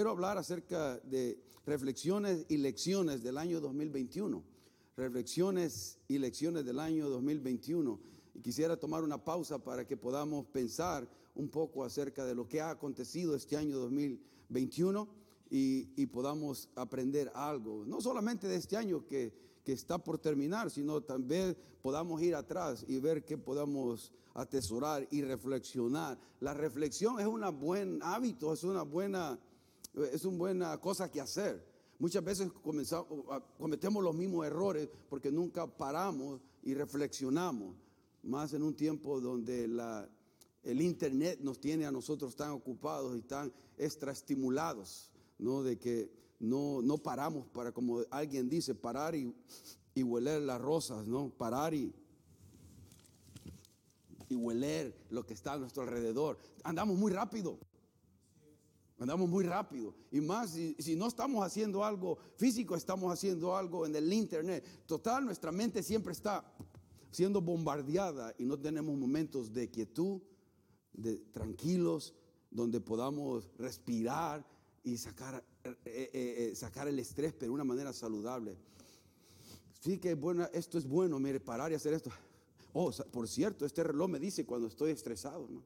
quiero hablar acerca de reflexiones y lecciones del año 2021. Reflexiones y lecciones del año 2021. Y quisiera tomar una pausa para que podamos pensar un poco acerca de lo que ha acontecido este año 2021 y, y podamos aprender algo. No solamente de este año que que está por terminar, sino también podamos ir atrás y ver qué podamos atesorar y reflexionar. La reflexión es un buen hábito, es una buena, es una buena cosa que hacer. Muchas veces cometemos los mismos errores porque nunca paramos y reflexionamos, más en un tiempo donde la, el Internet nos tiene a nosotros tan ocupados y tan extraestimulados, ¿no? De que no, no paramos para, como alguien dice, parar y, y hueler las rosas, ¿no? Parar y, y hueler lo que está a nuestro alrededor. Andamos muy rápido. Andamos muy rápido. Y más, si, si, no estamos haciendo algo físico, estamos haciendo algo en el internet. Total, nuestra mente siempre está siendo bombardeada y no tenemos momentos de quietud, de tranquilos, donde podamos respirar y sacar eh, eh, eh, sacar el estrés, pero de una manera saludable. Sí que buena, esto es bueno, mire, parar y hacer esto. Oh, por cierto, este reloj me dice cuando estoy estresado, ¿no?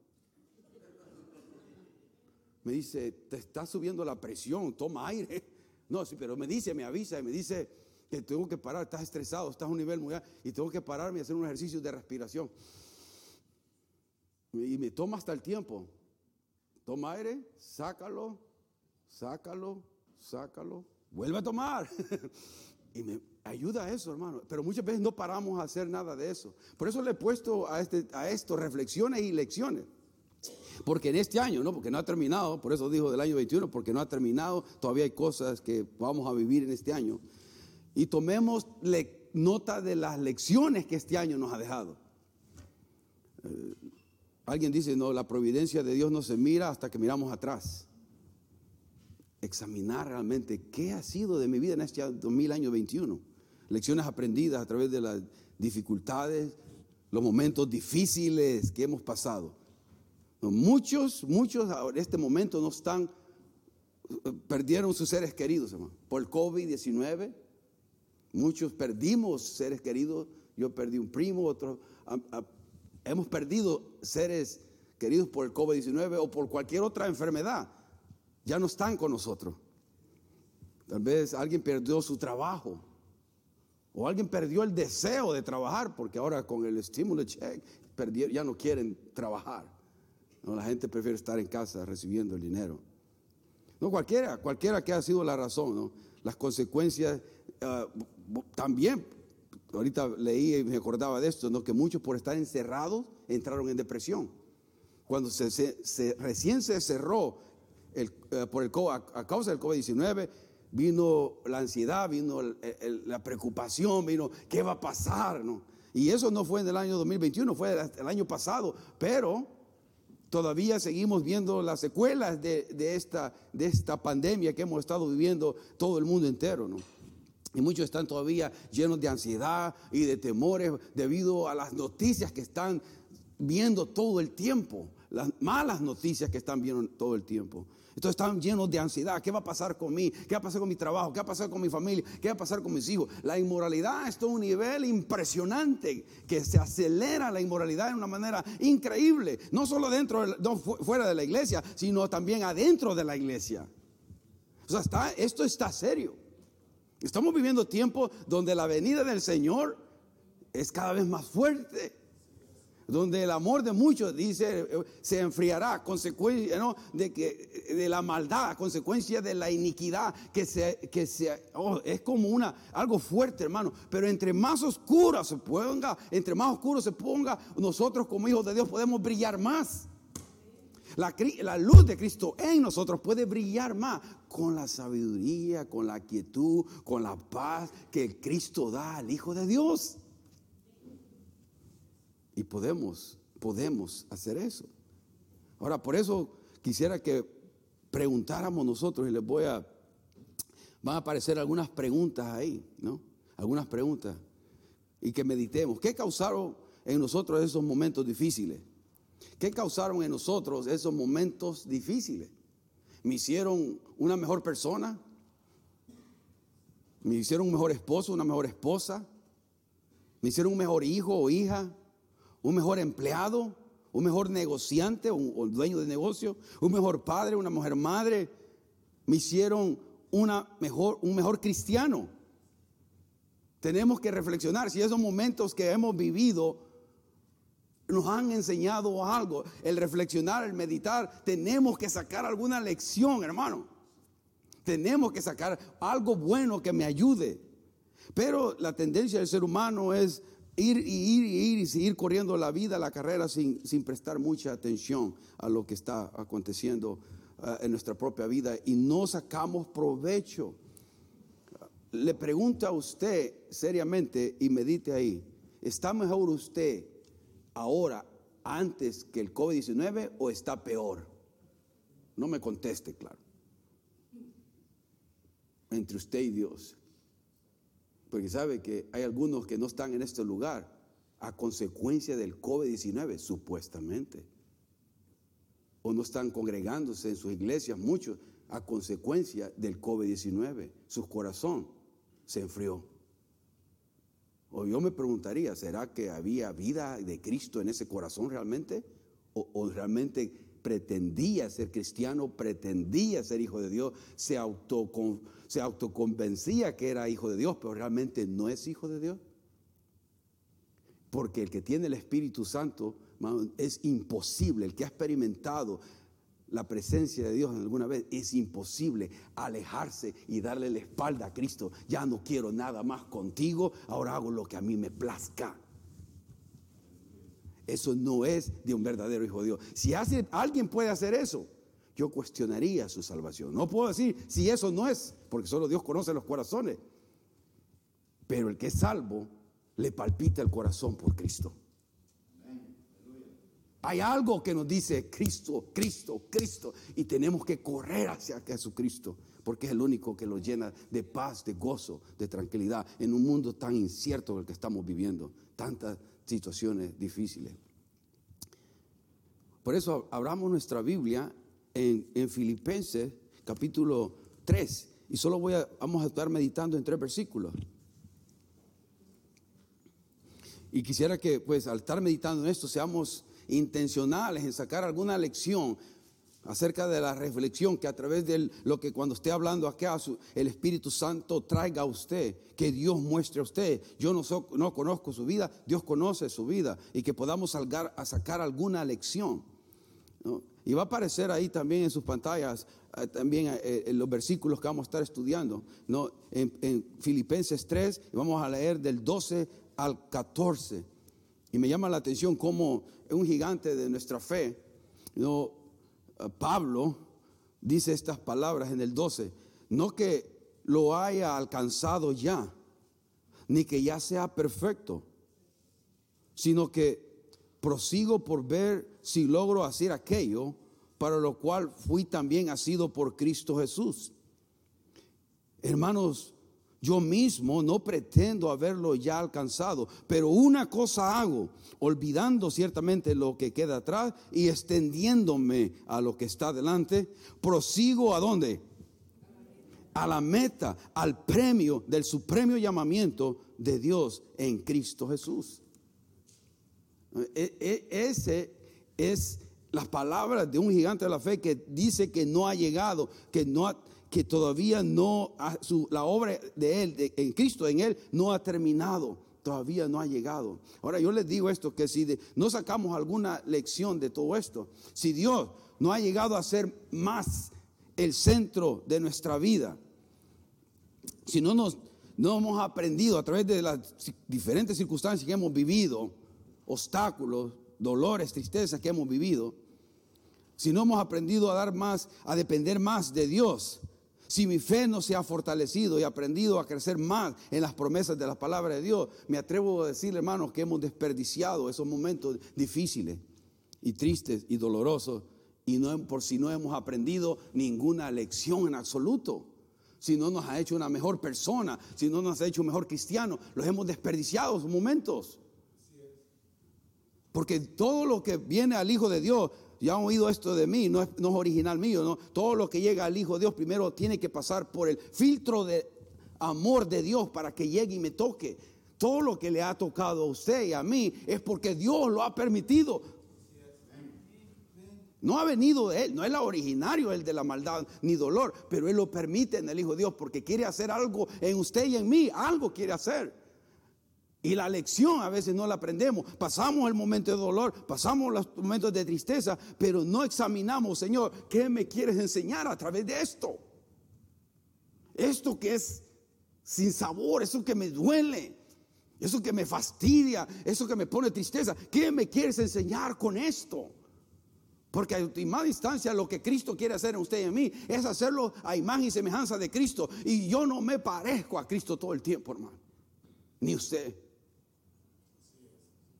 Me dice, te está subiendo la presión, toma aire. No, sí, pero me dice, me avisa y me dice que tengo que parar, estás estresado, estás a un nivel muy alto y tengo que pararme y hacer un ejercicio de respiración. Y me toma hasta el tiempo. Toma aire, sácalo, sácalo, sácalo, vuelve a tomar. y me ayuda a eso, hermano. Pero muchas veces no paramos a hacer nada de eso. Por eso le he puesto a, este, a esto reflexiones y lecciones. Porque en este año, ¿no? Porque no ha terminado, por eso dijo del año 21, porque no ha terminado, todavía hay cosas que vamos a vivir en este año. Y tomemos nota de las lecciones que este año nos ha dejado. Eh, alguien dice, no, la providencia de Dios no se mira hasta que miramos atrás examinar realmente qué ha sido de mi vida en este 2021. Lecciones aprendidas a través de las dificultades, los momentos difíciles que hemos pasado. Muchos, muchos en este momento no están, perdieron sus seres queridos, hermano, por el COVID-19. Muchos perdimos seres queridos. Yo perdí un primo, otro. hemos perdido seres queridos por el COVID-19 o por cualquier otra enfermedad ya no están con nosotros. Tal vez alguien perdió su trabajo o alguien perdió el deseo de trabajar porque ahora con el estímulo check ya no quieren trabajar. No, la gente prefiere estar en casa recibiendo el dinero. No cualquiera, cualquiera que ha sido la razón, ¿no? Las consecuencias ah, también. Ahorita leí y me acordaba de esto, ¿no? Que muchos por estar encerrados entraron en depresión. Cuando se recién se cerró el, eh, por el, a, causa del COVID-19 vino la ansiedad, vino la preocupación, vino qué va a pasar, ¿no? Y eso no fue en el año 2021, fue el año pasado, pero todavía seguimos viendo las secuelas de, esta, de esta pandemia que hemos estado viviendo todo el mundo entero, ¿no? Y muchos están todavía llenos de ansiedad y de temores debido a las noticias que están viendo todo el tiempo, las malas noticias que están viendo todo el tiempo. Entonces están llenos de ansiedad. ¿Qué va a pasar con mí? ¿Qué va a pasar con mi trabajo? ¿Qué va a pasar con mi familia? ¿Qué va a pasar con mis hijos? La inmoralidad está a un nivel impresionante que se acelera la inmoralidad de una manera increíble. No solo dentro, fuera de la iglesia, sino también adentro de la iglesia. O sea, está, esto está serio. Estamos viviendo tiempos donde la venida del Señor es cada vez más fuerte donde el amor de muchos dice se enfriará, consecuencia de que de la maldad, consecuencia de la iniquidad que se que se oh, es como una algo fuerte, hermano, pero entre más oscura se ponga, entre más oscuro se ponga, nosotros como hijos de Dios podemos brillar más. La, la, luz de Cristo en nosotros puede brillar más con la sabiduría, con la quietud, con la paz que Cristo da al Hijo de Dios. Y podemos, podemos hacer eso. Ahora, por eso quisiera que preguntáramos nosotros y les voy a, van a aparecer algunas preguntas ahí, ¿no? Algunas preguntas. Y que meditemos. ¿Qué causaron en nosotros esos momentos difíciles? ¿Qué causaron en nosotros esos momentos difíciles? me hicieron una mejor persona, me hicieron un mejor esposo, una mejor esposa, me hicieron un mejor hijo o hija, un mejor empleado, un mejor negociante o dueño de negocio, un mejor padre, una mejor madre, me hicieron una mejor, un mejor cristiano. Tenemos que reflexionar si esos momentos que hemos vivido nos han enseñado algo. El reflexionar, el meditar, tenemos que sacar alguna lección, hermano. Tenemos que sacar algo bueno que me ayude. Pero la tendencia del ser humano es ir y ir y ir y seguir corriendo la vida, la carrera sin, sin prestar mucha atención a lo que está aconteciendo uh, en nuestra propia vida y no sacamos provecho. Le pregunto a usted seriamente y medite ahí, ¿está mejor usted ahora antes que el COVID-19 o está peor? No me conteste, claro. Entre usted y Dios. Porque sabe que hay algunos que no están en este lugar a consecuencia del COVID-19, supuestamente. O no están congregándose en sus iglesias, muchos, a consecuencia del COVID-19. Su corazón se enfrió. O yo me preguntaría, ¿será que había vida de Cristo en ese corazón realmente? ¿O, realmente pretendía ser cristiano, pretendía ser hijo de Dios, se, auto, se autoconvencía que era hijo de Dios, pero realmente no es hijo de Dios? Porque el que tiene el Espíritu Santo es imposible, el que ha experimentado la presencia de Dios en alguna vez, es imposible alejarse y darle la espalda a Cristo. Ya no quiero nada más contigo, ahora hago lo que a mí me plazca. Eso no es de un verdadero hijo de Dios. Si hace, alguien puede hacer eso, yo cuestionaría su salvación. No puedo decir si eso no es, porque solo Dios conoce los corazones. Pero el que es salvo le palpita el corazón por Cristo. Hay algo que nos dice Cristo, Cristo, Cristo. Y tenemos que correr hacia Jesucristo. Porque es el único que lo llena de paz, de gozo, de tranquilidad. En un mundo tan incierto en el que estamos viviendo. Tantas situaciones difíciles. Por eso abramos nuestra Biblia en, en Filipenses capítulo 3. Y solo voy a, vamos a estar meditando en tres versículos. Y quisiera que, pues, al estar meditando en esto, seamos intencionales en sacar alguna lección acerca de la reflexión que a través de lo que cuando esté hablando acá el Espíritu Santo traiga a usted, que Dios muestre a usted. Yo no, no conozco su vida, Dios conoce su vida y que podamos sacar alguna lección. Y va a aparecer ahí también en sus pantallas, eh, también eh, en los versículos que vamos a estar estudiando, ¿no? en, en Filipenses 3, y vamos a leer del 12 al 14. Y me llama la atención cómo un gigante de nuestra fe, ¿no? Eh, Pablo dice estas palabras en el 12, no que lo haya alcanzado ya, ni que ya sea perfecto, sino que prosigo por ver si logro hacer aquello para lo cual fui también asido por Cristo Jesús. Hermanos, yo mismo no pretendo haberlo ya alcanzado, pero una cosa hago, olvidando ciertamente lo que queda atrás y extendiéndome a lo que está delante, prosigo a dónde? A la meta, al premio del supremo llamamiento de Dios en Cristo Jesús. E, e, ese es las palabras de un gigante de la fe que dice que no ha llegado, que no ha que todavía no, la obra de Él, en Cristo, en Él, no ha terminado, todavía no ha llegado. Ahora yo les digo esto, que si no sacamos alguna lección de todo esto, si Dios no ha llegado a ser más el centro de nuestra vida, si no nos no hemos aprendido a través de las diferentes circunstancias que hemos vivido, obstáculos, dolores, tristezas que hemos vivido, si no hemos aprendido a dar más, a depender más de Dios, si mi fe no se ha fortalecido y aprendido a crecer más en las promesas de la palabra de Dios, me atrevo a decirle, hermanos, que hemos desperdiciado esos momentos difíciles y tristes y dolorosos y no por si no hemos aprendido ninguna lección en absoluto. Si no nos ha hecho una mejor persona, si no nos ha hecho un mejor cristiano, los hemos desperdiciado esos momentos. Porque todo lo que viene al Hijo de Dios ya han oído esto de mí, no es, no es original mío. Todo lo que llega al Hijo de Dios primero tiene que pasar por el filtro de amor de Dios para que llegue y me toque. Todo lo que le ha tocado a usted y a mí es porque Dios lo ha permitido. No ha venido de Él, no es el originario, el de la maldad ni dolor, pero Él lo permite en el Hijo de Dios porque quiere hacer algo en usted y en mí, algo quiere hacer. Y la lección a veces no la aprendemos. Pasamos el momento de dolor, pasamos los momentos de tristeza, pero no examinamos, Señor, ¿qué me quieres enseñar a través de esto? Esto que es sin sabor, eso que me duele, eso que me fastidia, eso que me pone tristeza. ¿Qué me quieres enseñar con esto? Porque a última distancia lo que Cristo quiere hacer en usted y en mí es hacerlo a imagen y semejanza de Cristo. Y yo no me parezco a Cristo todo el tiempo, hermano. Ni usted.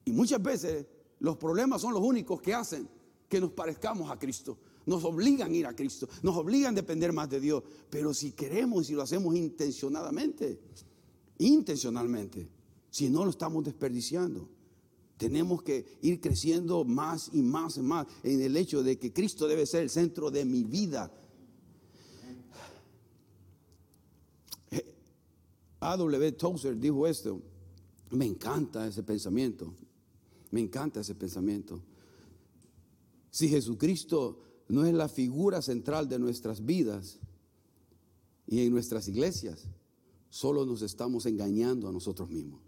Y muchas veces los problemas son los únicos que hacen que nos parezcamos a Cristo. Nos obligan a ir a Cristo, nos obligan a depender más de Dios. Pero si queremos y lo hacemos intencionadamente, intencionalmente, si no lo estamos desperdiciando, tenemos que ir creciendo más y más y más en el hecho de que Cristo debe ser el centro de mi vida. A.W. Tozer dijo esto. Me encanta ese pensamiento. Me encanta ese pensamiento. Si Jesucristo no es la figura central de nuestras vidas y en nuestras iglesias, solo nos estamos engañando a nosotros mismos.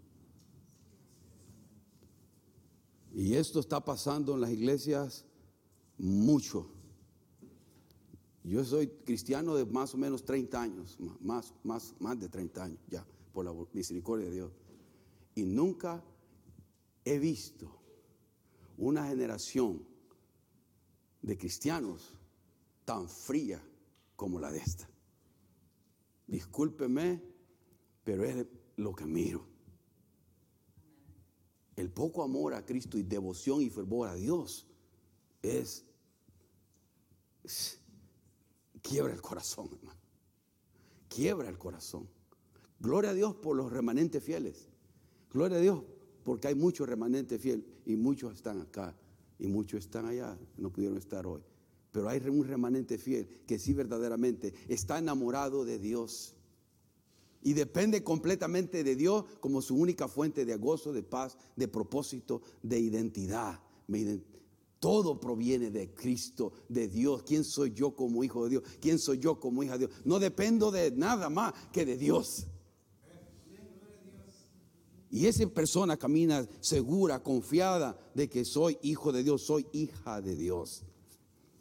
Y esto está pasando en las iglesias mucho. Yo soy cristiano de más o menos 30 años, más, más, más de 30 años ya, por la misericordia de Dios. Y nunca he visto una generación de cristianos tan fría como la de esta. Discúlpeme, pero es lo que miro. El poco amor a Cristo y devoción y fervor a Dios es, quiebra el corazón, hermano. Quiebra el corazón. Gloria a Dios por los remanentes fieles. Gloria a Dios porque hay muchos remanentes fieles y muchos están acá y muchos están allá, no pudieron estar hoy. Pero hay un remanente fiel que sí verdaderamente está enamorado de Dios y depende completamente de Dios como su única fuente de gozo, de paz, de propósito, de identidad. Todo proviene de Cristo, de Dios. ¿Quién soy yo como hijo de Dios? ¿Quién soy yo como hija de Dios? No dependo de nada más que de Dios. Y esa persona camina segura, confiada de que soy hijo de Dios, soy hija de Dios.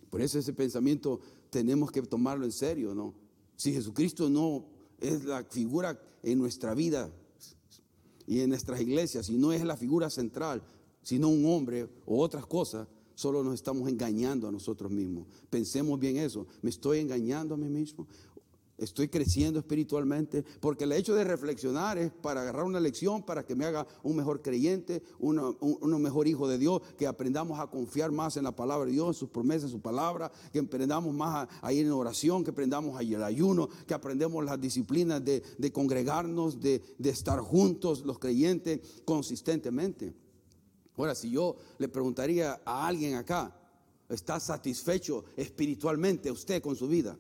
Por eso ese pensamiento tenemos que tomarlo en serio, ¿no? Si Jesucristo no es la figura en nuestra vida y en nuestras iglesias, si no es la figura central, sino un hombre o otras cosas, solo nos estamos engañando a nosotros mismos. Pensemos bien eso. ¿Me estoy engañando a mí mismo? Estoy creciendo espiritualmente, porque el hecho de reflexionar es para agarrar una lección, para que me haga un mejor creyente, un, mejor hijo de Dios, que aprendamos a confiar más en la palabra de Dios, en sus promesas, en su palabra, que aprendamos más a, ir en oración, que aprendamos al ayuno, que aprendamos las disciplinas de, congregarnos, de, de estar juntos los creyentes consistentemente. Ahora, si yo le preguntaría a alguien acá, ¿está satisfecho espiritualmente usted con su vida?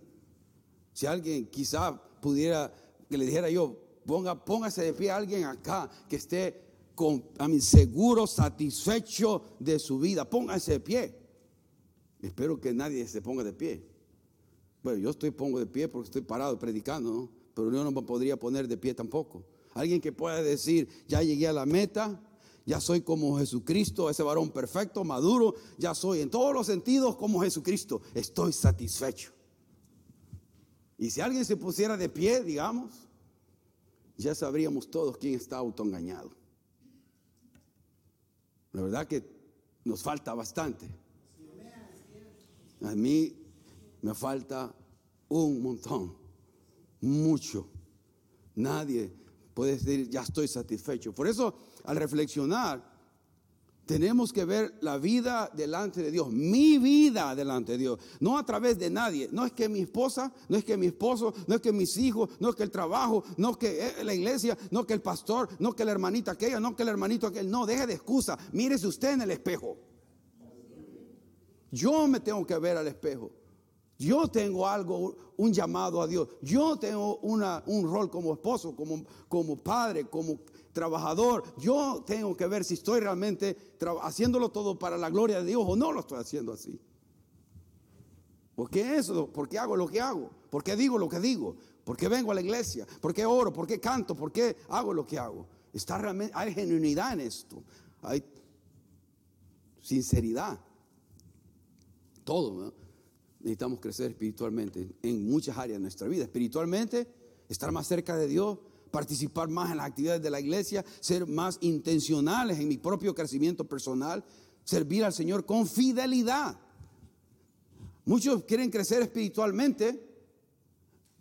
Si alguien quizá pudiera, que le dijera yo, ponga, póngase de pie a alguien acá que esté con, a mi seguro, satisfecho de su vida, póngase de pie. Espero que nadie se ponga de pie. Bueno, yo estoy pongo de pie porque estoy parado predicando, ¿no? pero yo no me podría poner de pie tampoco. Alguien que pueda decir, ya llegué a la meta, ya soy como Jesucristo, ese varón perfecto, maduro, ya soy en todos los sentidos como Jesucristo, estoy satisfecho. Y si alguien se pusiera de pie, digamos, ya sabríamos todos quién está autoengañado. La verdad que nos falta bastante. A mí me falta un montón, mucho. Nadie puede decir, ya estoy satisfecho. Por eso, al reflexionar, tenemos que ver la vida delante de Dios, mi vida delante de Dios, no a través de nadie. No es que mi esposa, no es que mi esposo, no es que mis hijos, no es que el trabajo, no es que eh, la iglesia, no es que el pastor, no es que la hermanita aquella, no es que el hermanito aquel. No, deje de excusa. Mírese usted en el espejo. Yo me tengo que ver al espejo. Yo tengo algo, un llamado a Dios. Yo tengo una, un rol como esposo, como, como padre, como trabajador. Yo tengo que ver si estoy realmente haciéndolo todo para la gloria de Dios o no lo estoy haciendo así. ¿Por qué eso? ¿Por qué hago lo que hago? ¿Por qué digo lo que digo? ¿Por qué vengo a la iglesia? ¿Por qué oro? ¿Por qué canto? ¿Por qué hago lo que hago? Está realmente, hay genuinidad en esto. Hay sinceridad. Todo, ¿no? necesitamos crecer espiritualmente en muchas áreas de nuestra vida. Espiritualmente, estar más cerca de Dios, participar más en las actividades de la iglesia, ser más intencionales en mi propio crecimiento personal, servir al Señor con fidelidad. Muchos quieren crecer espiritualmente,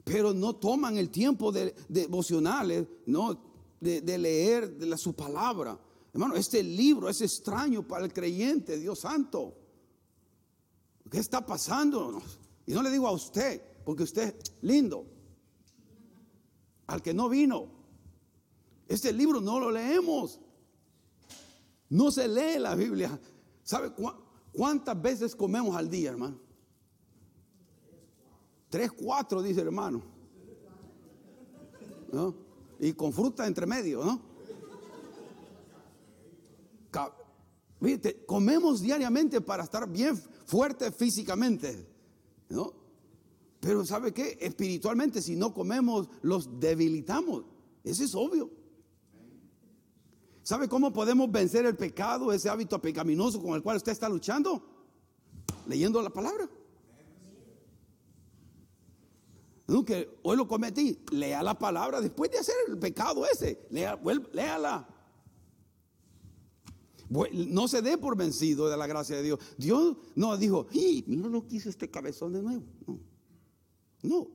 pero no toman el tiempo de, devocionales, no, de, leer de su palabra. Hermano, este libro es extraño para el creyente, Dios santo. ¿Qué está pasando? Y no le digo a usted, porque usted es lindo. Al que no vino. Este libro no lo leemos. No se lee la Biblia. ¿Sabe cuántas veces comemos al día, hermano? Tres, cuatro, dice hermano. ¿No? Y con fruta entre medio, ¿no? comemos diariamente para estar bien fuerte físicamente, ¿no? Pero ¿sabe qué? Espiritualmente, si no comemos, los debilitamos. Eso es obvio. ¿Sabe cómo podemos vencer el pecado, ese hábito pecaminoso con el cual usted está luchando? Leyendo la palabra. Nunca, hoy lo cometí. Lea la palabra después de hacer el pecado ese. Lea, léala. No se dé por vencido de la gracia de Dios. Dios no dijo, mira lo que hizo este cabezón de nuevo. No. No.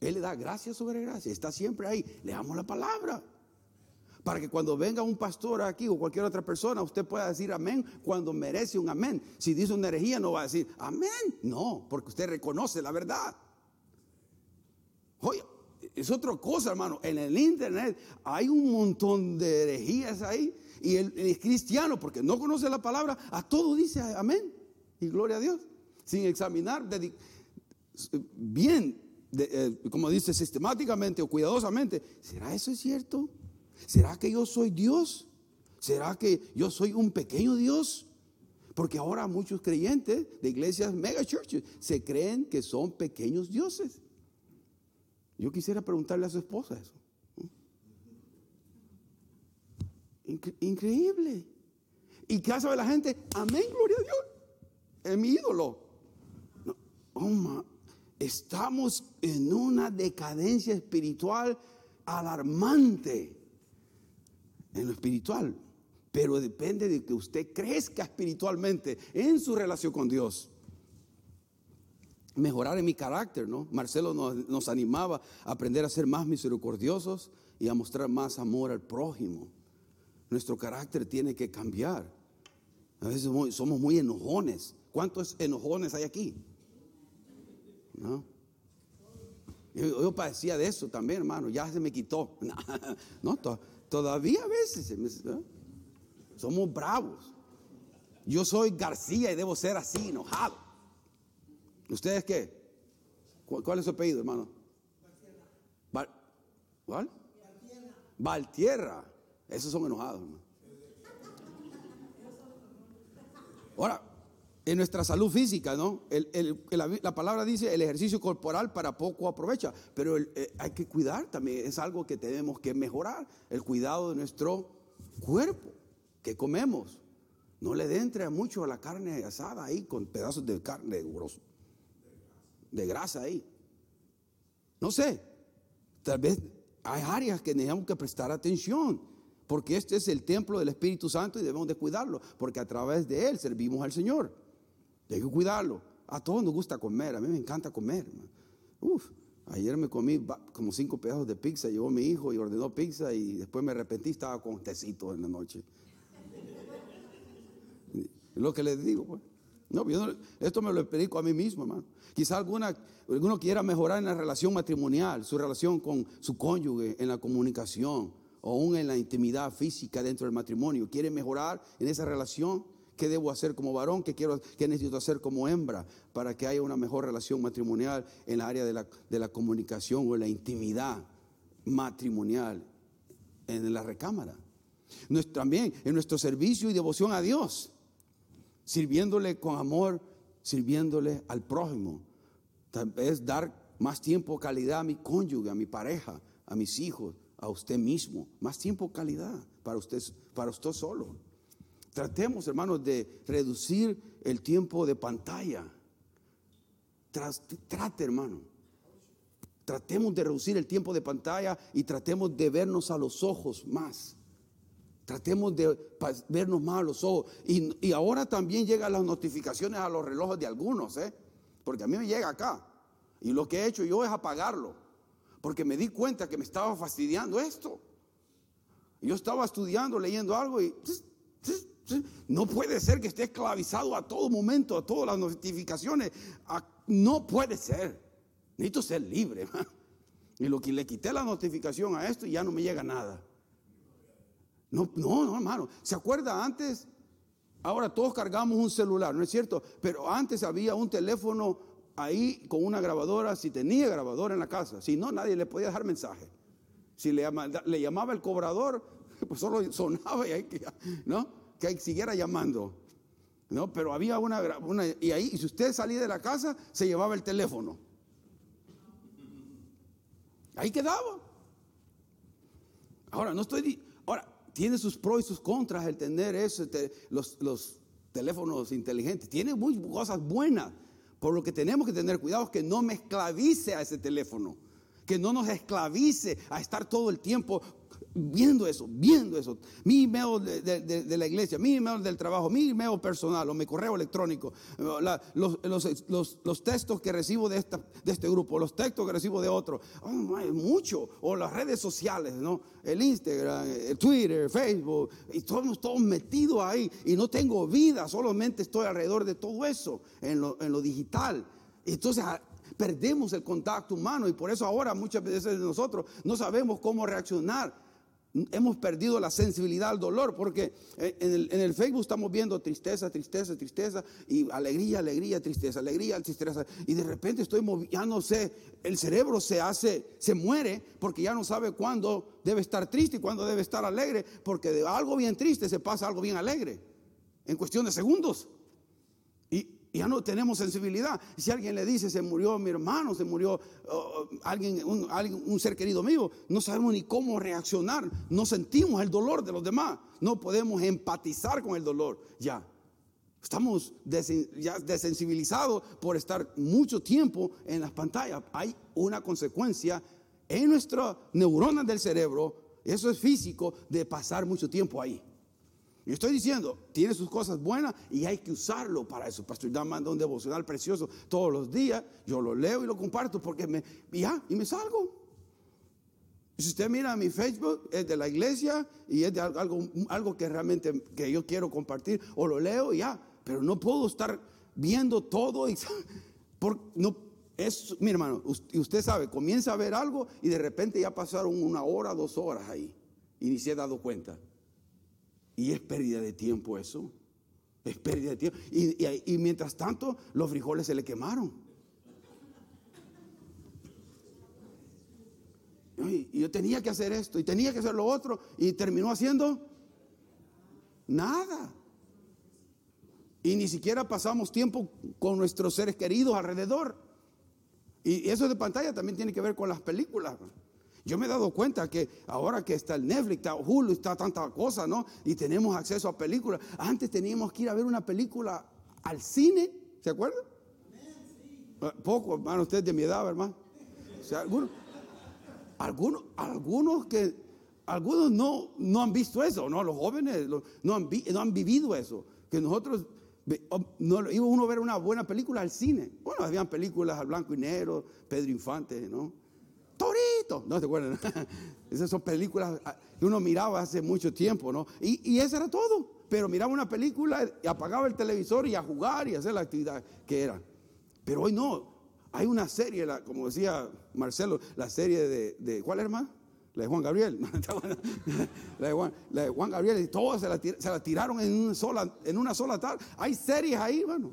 Él le da gracia sobre gracia. Está siempre ahí. Leamos la palabra. Para que cuando venga un pastor aquí o cualquier otra persona, usted pueda decir amén cuando merece un amén. Si dice una herejía, no va a decir amén. No, porque usted reconoce la verdad. Oye, es otra cosa, hermano. En el internet hay un montón de herejías ahí y el, cristiano, porque no conoce la palabra, a todo dice amén y gloria a Dios, sin examinar bien, eh, como dice, sistemáticamente o cuidadosamente. ¿Será eso cierto? ¿Será que yo soy Dios? ¿Será que yo soy un pequeño Dios? Porque ahora muchos creyentes de iglesias mega churches se creen que son pequeños dioses. Yo quisiera preguntarle a su esposa eso. increíble. ¿Y qué hace la gente? Amén, gloria a Dios. Es mi ídolo. Oh, estamos en una decadencia espiritual alarmante en lo espiritual. Pero depende de que usted crezca espiritualmente en su relación con Dios. Mejorar en mi carácter, ¿no? Marcelo nos, nos animaba a aprender a ser más misericordiosos y a mostrar más amor al prójimo. Nuestro carácter tiene que cambiar. A veces somos muy enojones. ¿Cuántos enojones hay aquí? ¿No? Yo, padecía de eso también, hermano. Ya se me quitó. No, todavía a veces somos bravos. Yo soy García y debo ser así, enojado. ¿Ustedes qué? ¿Cuál, es su apellido, hermano? ¿Cuál? Valtierra. Esos son enojados. Ahora, en nuestra salud física, ¿no? la, palabra dice el ejercicio corporal para poco aprovecha, pero eh, hay que cuidar también, es algo que tenemos que mejorar, el cuidado de nuestro cuerpo, que comemos. No le entre mucho a la carne asada ahí con pedazos de carne grosso, de grasa ahí. No sé, tal vez hay áreas que tenemos que prestar atención. Porque este es el templo del Espíritu Santo y debemos de cuidarlo, porque a través de él servimos al Señor. Hay que cuidarlo. A todos nos gusta comer, a mí me encanta comer. Uf, ayer me comí como cinco pedazos de pizza, llegó mi hijo y ordenó pizza y después me arrepentí, estaba con tecito en la noche. Es lo que les digo, pues. No, esto me lo explico a mí mismo, hermano. Quizá alguna, alguno quiera mejorar en la relación matrimonial, su relación con su cónyuge, en la comunicación o aún en la intimidad física dentro del matrimonio, quiere mejorar en esa relación, qué debo hacer como varón, qué, quiero, qué necesito hacer como hembra para que haya una mejor relación matrimonial en el área de la, de la comunicación o la intimidad matrimonial en la recámara. también en nuestro servicio y devoción a Dios, sirviéndole con amor, sirviéndole al prójimo. Vez dar más tiempo, calidad a mi cónyuge, a mi pareja, a mis hijos, a usted mismo. Más tiempo, calidad para usted, para usted solo. Tratemos, hermanos, de reducir el tiempo de pantalla. Trate, hermano. Tratemos de reducir el tiempo de pantalla y tratemos de vernos a los ojos más. Tratemos de vernos más a los ojos. Y, ahora también llegan las notificaciones a los relojes de algunos, ¿eh? Porque a mí me llega acá. Y lo que he hecho yo es apagarlo. Porque me di cuenta que me estaba fastidiando esto. Yo estaba estudiando, leyendo algo y no puede ser que esté esclavizado a todo momento, a todas las notificaciones. No puede ser. Necesito ser libre. Y lo que le quité la notificación a esto, ya no me llega nada. No, no, no, hermano. ¿Se acuerda antes? Ahora todos cargamos un celular, ¿no es cierto? Pero antes había un teléfono ahí con una grabadora, si tenía grabadora en la casa. Si no, nadie le podía dejar mensaje. Si le, llamaba el cobrador, pues solo sonaba y que, ¿no? Que siguiera llamando. ¿No? Pero había una, y ahí, y si usted salía de la casa, se llevaba el teléfono. Ahí quedaba. Ahora, no estoy. Ahora, tiene sus pros y sus contras el tener eso, los, los teléfonos inteligentes. Tiene muy cosas buenas. Por lo que tenemos que tener cuidado que no me esclavice a ese teléfono. Que no nos esclavice a estar todo el tiempo viendo eso, viendo eso. Mi email de, la iglesia, mi email del trabajo, mi email personal mi correo electrónico, los, textos que recibo de, esta, este grupo, los textos que recibo de otro, oh, mucho. O las redes sociales. El Instagram, el Twitter, Facebook, y estamos todos metidos ahí y no tengo vida, solamente estoy alrededor de todo eso en lo, en lo digital. Entonces perdemos el contacto humano y por eso ahora muchas veces nosotros no sabemos cómo reaccionar Hemos perdido la sensibilidad al dolor porque eh, en el, Facebook estamos viendo tristeza, tristeza, tristeza y alegría, alegría, tristeza, alegría, tristeza. Y de repente estoy ya no sé, el cerebro se hace, se muere porque ya no sabe cuándo debe estar triste y cuándo debe estar alegre porque de algo bien triste se pasa algo bien alegre en cuestión de segundos. Ya no tenemos sensibilidad. Si alguien le dice, se murió mi hermano, se murió alguien, un ser querido mío, no sabemos ni cómo reaccionar. No sentimos el dolor de los demás. No podemos empatizar con el dolor. Ya. Estamos ya desensibilizados por estar mucho tiempo en las pantallas. Hay una consecuencia en nuestras neuronas del cerebro, eso es físico, de pasar mucho tiempo ahí. Yo estoy diciendo, tiene sus cosas buenas y hay que usarlo para eso. Pastor ya manda un devocional precioso todos los días. Yo lo leo y lo comparto porque me, ya, y me salgo. si usted mira mi Facebook, es de la iglesia y es de algo, algo que realmente que yo quiero compartir, o lo leo y ya. Pero no puedo estar viendo todo y por, no, es, mi hermano, usted sabe, comienza a ver algo y de repente ya pasaron una hora, dos horas ahí y ni se ha dado cuenta. Y es pérdida de tiempo eso. Es pérdida de tiempo. Y, mientras tanto, los frijoles se le quemaron. Y yo tenía que hacer esto y tenía que hacer lo otro. Y terminó haciendo nada. Y ni siquiera pasamos tiempo con nuestros seres queridos alrededor. Y eso de pantalla también tiene que ver con las películas. Yo me he dado cuenta que ahora que está el Netflix, está Hulu, está tanta cosa, ¿no? Y tenemos acceso a películas. Antes teníamos que ir a ver una película al cine, ¿se acuerdan? Eh, poco, hermano, ustedes de mi edad, hermano. Algunos, algunos, algunos que, algunos no, no han visto eso, ¿no? Los jóvenes no, han, no han vivido eso. Que nosotros no, iba uno a ver una buena película al cine. Bueno, habían películas al blanco y negro, Pedro Infante, ¿no? ¿No se acuerdan? Esas son películas ah, que uno miraba hace mucho tiempo, ¿no? Y, y eso era todo. Pero miraba una película y apagaba el televisor y a jugar y hacer la actividad que era. Pero hoy no. Hay una serie, como decía Marcelo, la serie de, de ¿cuál más? La de Juan Gabriel. la, de Juan, Gabriel. Y todas se la, tiraron en una, sola, en una sola tarde. Hay series ahí, bueno.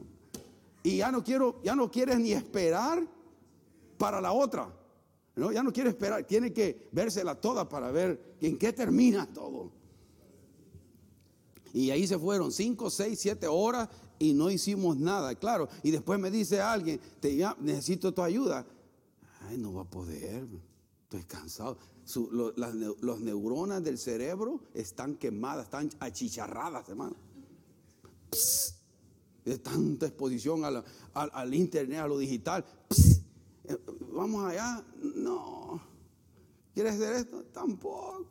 Y ya no quiero, ya no quieres ni esperar para la otra. ¿No? Ya no quiere esperar. Tiene que vérsela toda para ver en qué termina todo. Y ahí se fueron cinco, seis, siete horas y no hicimos nada, claro. Y después me dice alguien, te, necesito tu ayuda. Ay, no va a poder, estoy cansado. las, los neuronas del cerebro están quemadas, están achicharradas, hermano. de tanta exposición al internet, a lo digital. Eh, vamos allá, no. ¿Quieres hacer esto? Tampoco.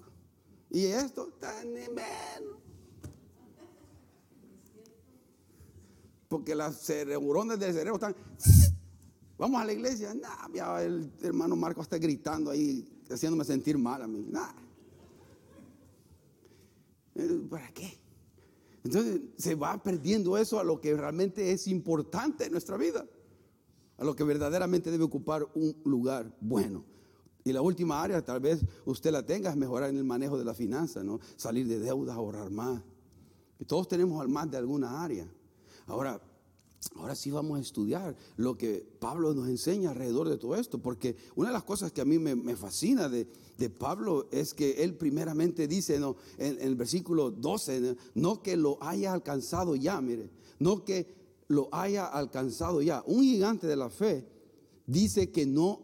Y esto, tan menos. porque las neuronas del cerebro están. Vamos a la iglesia. Nah, el hermano Marco está gritando ahí, haciéndome sentir mal a mí. Nah. Eh, ¿Para qué? Entonces se va perdiendo eso a lo que realmente es importante en nuestra vida, a lo que verdaderamente debe ocupar un lugar bueno. Y la última área, tal vez usted la tenga, es mejorar en el manejo de la finanza, ¿no? Salir de deudas, ahorrar más. Y todos tenemos más de alguna área. Ahora, ahora sí vamos a estudiar lo que Pablo nos enseña alrededor de todo esto, porque una de las cosas que a mí me, fascina de, Pablo es que él primeramente dice ¿no? en, el versículo 12, no que lo haya alcanzado ya, mire, no que lo haya alcanzado ya. Un gigante de la fe dice que no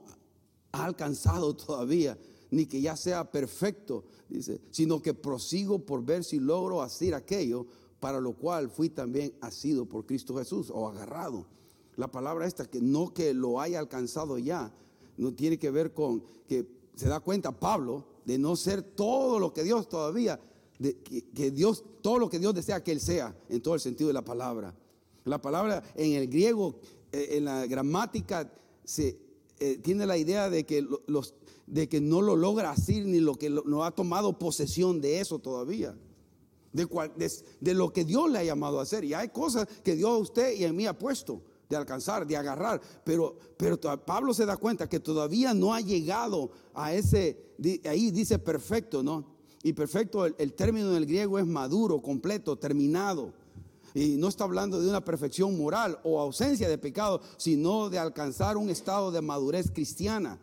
ha alcanzado todavía, ni que ya sea perfecto, dice, sino que prosigo por ver si logro hacer aquello para lo cual fui también asido por Cristo Jesús o agarrado. La palabra esta, que no que lo haya alcanzado ya, no tiene que ver con que se da cuenta Pablo de no ser todo lo que Dios todavía, de, que, Dios, todo lo que Dios desea que Él sea, en todo el sentido de la palabra. La palabra en el griego, eh, en la gramática, eh, tiene la idea de que, no lo logra así, ni lo que no ha tomado posesión de eso todavía de, lo que Dios le ha llamado a hacer. Y hay cosas que Dios a usted y a mí ha puesto de alcanzar, de agarrar. Pero, pero Pablo se da cuenta que todavía no ha llegado a ese, ahí dice perfecto, ¿no? Y perfecto, el, término en el griego es maduro, completo, terminado. Y no está hablando de una perfección moral o ausencia de pecado, sino de alcanzar un estado de madurez cristiana.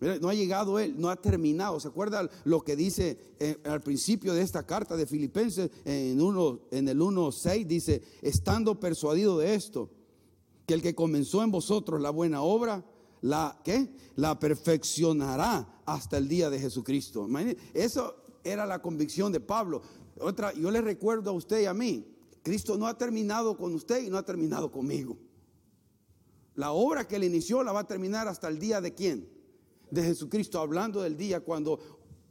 No ha llegado él, no ha terminado. ¿Se acuerda lo que dice eh, al principio de esta carta de Filipenses en, uno, en el 1.6? Dice, estando persuadido de esto, que el que comenzó en vosotros la buena obra, la, ¿qué? la perfeccionará hasta el día de Jesucristo. Eso era la convicción de Pablo. Otra, yo le recuerdo a usted y a mí, Cristo no ha terminado con usted y no ha terminado conmigo. La obra que él inició la va a terminar hasta el día de quién? de Jesucristo, hablando del día cuando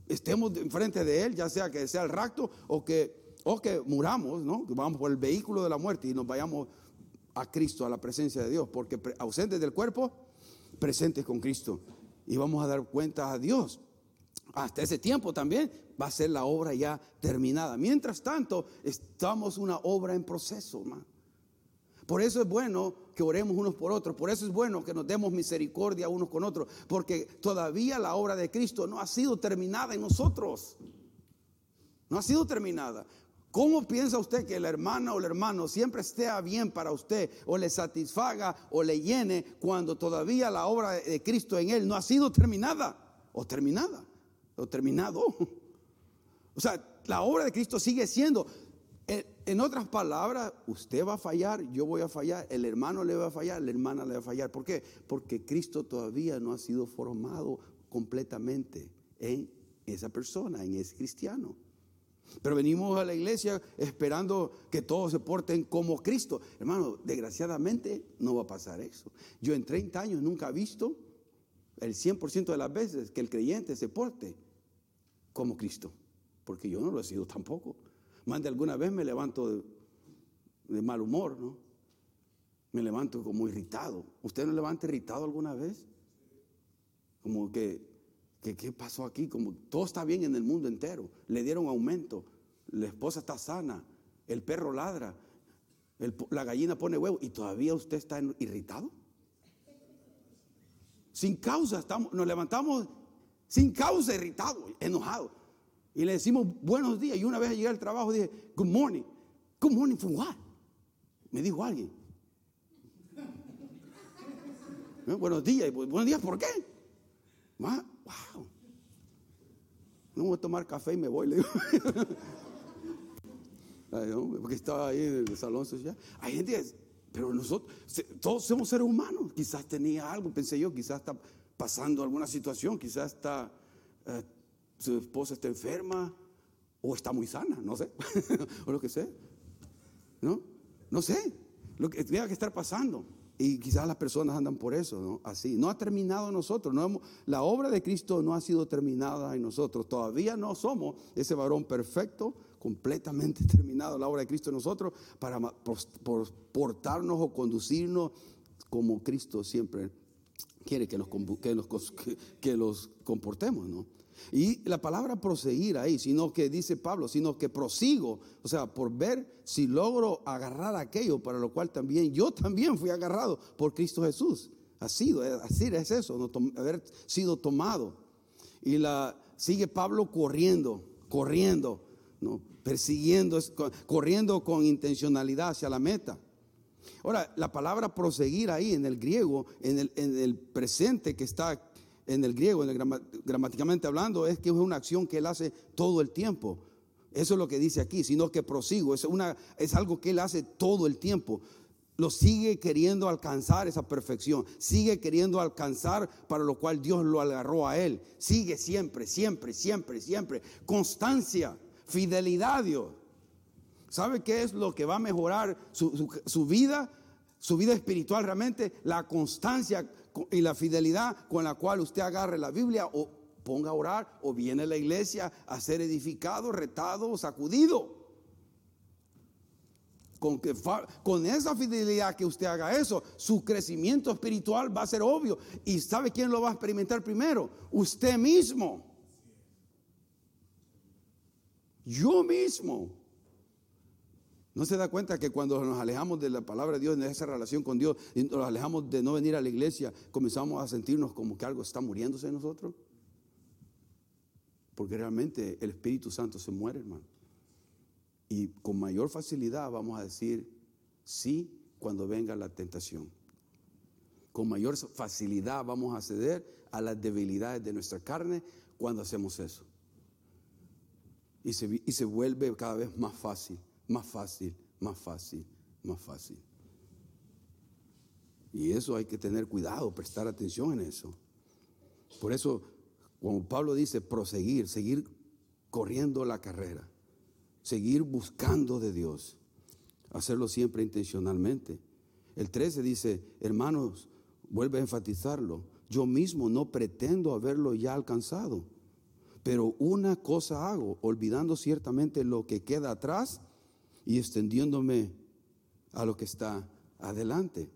estemos enfrente de Él, ya sea que sea el rapto o que, o que muramos, ¿no? Que vamos por el vehículo de la muerte y nos vayamos a Cristo, a la presencia de Dios, porque ausentes del cuerpo, presentes con Cristo. Y vamos a dar cuenta a Dios. Hasta ese tiempo también va a ser la obra ya terminada. Mientras tanto, estamos una obra en proceso, hermano. Por eso es bueno que oremos unos por otros. Por eso es bueno que nos demos misericordia unos con otros. Porque todavía la obra de Cristo no ha sido terminada en nosotros. No ha sido terminada. ¿Cómo piensa usted que la hermana o el hermano siempre esté bien para usted o le satisfaga o le llene cuando todavía la obra de Cristo en él no ha sido terminada o terminada terminado? O sea, la obra de Cristo sigue siendo en otras palabras, usted va a fallar, yo voy a fallar, el hermano le va a fallar, la hermana le va a fallar. ¿Por qué? Porque Cristo todavía no ha sido formado completamente en esa persona, en ese cristiano. Pero venimos a la iglesia esperando que todos se porten como Cristo. Hermano, desgraciadamente no va a pasar eso. Yo en 30 años nunca he visto el 100% de las veces que el creyente se porte como Cristo. Porque yo no lo he sido tampoco. Más de alguna vez me levanto de, mal humor, ¿no? Me levanto como irritado. ¿Usted no levanta irritado alguna vez? Como que, ¿qué pasó aquí? Como todo está bien en el mundo entero. Le dieron aumento. La esposa está sana. El perro ladra. la gallina pone huevo. ¿Y todavía usted está irritado? Sin causa, estamos, nos levantamos sin causa, irritado, enojado. Y le decimos buenos días. Y una vez llegué al trabajo dije, good morning. Good morning for? Me dijo alguien. ¿Eh? Buenos días. Buenos días, ¿por qué? Wow. No voy a tomar café y me voy. Le digo. Porque estaba ahí en el salón social. Hay gente, pero nosotros, todos somos seres humanos. Quizás tenía algo, pensé yo, quizás está pasando alguna situación, quizás está, eh, su esposa está enferma o está muy sana, no sé, o lo que sea. ¿No? No sé, lo que tenga que estar pasando. Y quizás las personas andan por eso, ¿no? Así. No ha terminado nosotros. No la obra de Cristo no ha sido terminada en nosotros. Todavía no somos ese varón perfecto, completamente terminado la obra de Cristo en nosotros para portarnos o conducirnos como Cristo siempre quiere que los, que los comportemos, ¿no? Y la palabra proseguir ahí, sino que dice Pablo, sino que prosigo, o sea, por ver si logro agarrar aquello para lo cual también yo también fui agarrado por Cristo Jesús. Ha sido, así es eso, ¿no? haber sido tomado. Y la sigue Pablo corriendo, corriendo, ¿no? persiguiendo, corriendo con intencionalidad hacia la meta. Ahora, la palabra proseguir ahí en el griego, en el, en el presente que está en el griego, en gramáticamente hablando, es que es una acción que él hace todo el tiempo. Eso es lo que dice aquí, sino que prosigo, es, una, es algo que él hace todo el tiempo. Lo sigue queriendo alcanzar esa perfección, sigue queriendo alcanzar para lo cual Dios lo agarró a él. Sigue siempre, siempre, siempre, siempre. Constancia, fidelidad Dios. ¿Sabe qué es lo que va a mejorar su, vida? Su vida espiritual realmente, la constancia y la fidelidad con la cual usted agarre la Biblia o ponga a orar o viene a la iglesia a ser edificado, retado, sacudido. Con, que, con esa fidelidad que usted haga eso, su crecimiento espiritual va a ser obvio. ¿Y sabe quién lo va a experimentar primero? Usted mismo. Yo mismo. ¿No se da cuenta que cuando nos alejamos de la palabra de Dios, en esa relación con Dios, y nos alejamos de no venir a la iglesia, comenzamos a sentirnos como que algo está muriéndose en nosotros? Porque realmente el Espíritu Santo se muere, hermano. Y con mayor facilidad vamos a decir sí cuando venga la tentación. Con mayor facilidad vamos a ceder a las debilidades de nuestra carne cuando hacemos eso. Y se, y se vuelve cada vez más fácil más fácil, más fácil, más fácil. Y eso hay que tener cuidado, prestar atención en eso. Por eso, como Pablo dice, proseguir, seguir corriendo la carrera, seguir buscando de Dios, hacerlo siempre intencionalmente. El 13 dice, hermanos, vuelve a enfatizarlo, yo mismo no pretendo haberlo ya alcanzado, pero una cosa hago, olvidando ciertamente lo que queda atrás y extendiéndome a lo que está adelante.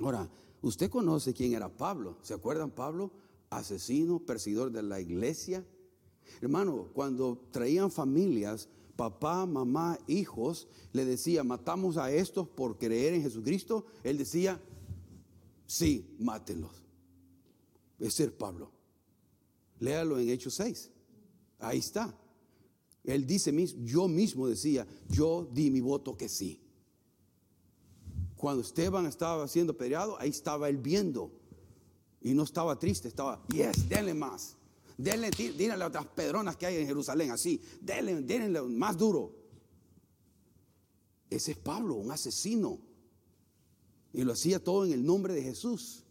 Ahora, usted conoce quién era Pablo. ¿Se acuerdan Pablo? Asesino, perseguidor de la iglesia. Hermano, cuando traían familias, papá, mamá, hijos, le decía, matamos a estos por creer en Jesucristo. Él decía, sí, mátenlos. Es Pablo. Léalo en Hechos 6. Ahí está. Él dice, yo mismo decía, yo di mi voto que sí. Cuando Esteban estaba siendo peleado, ahí estaba él viendo. Y no estaba triste, estaba, yes, denle más. Denle, díganle a otras pedronas que hay en Jerusalén, así. Denle, denle más duro. Ese es Pablo, un asesino. Y lo hacía todo en el nombre de Jesús.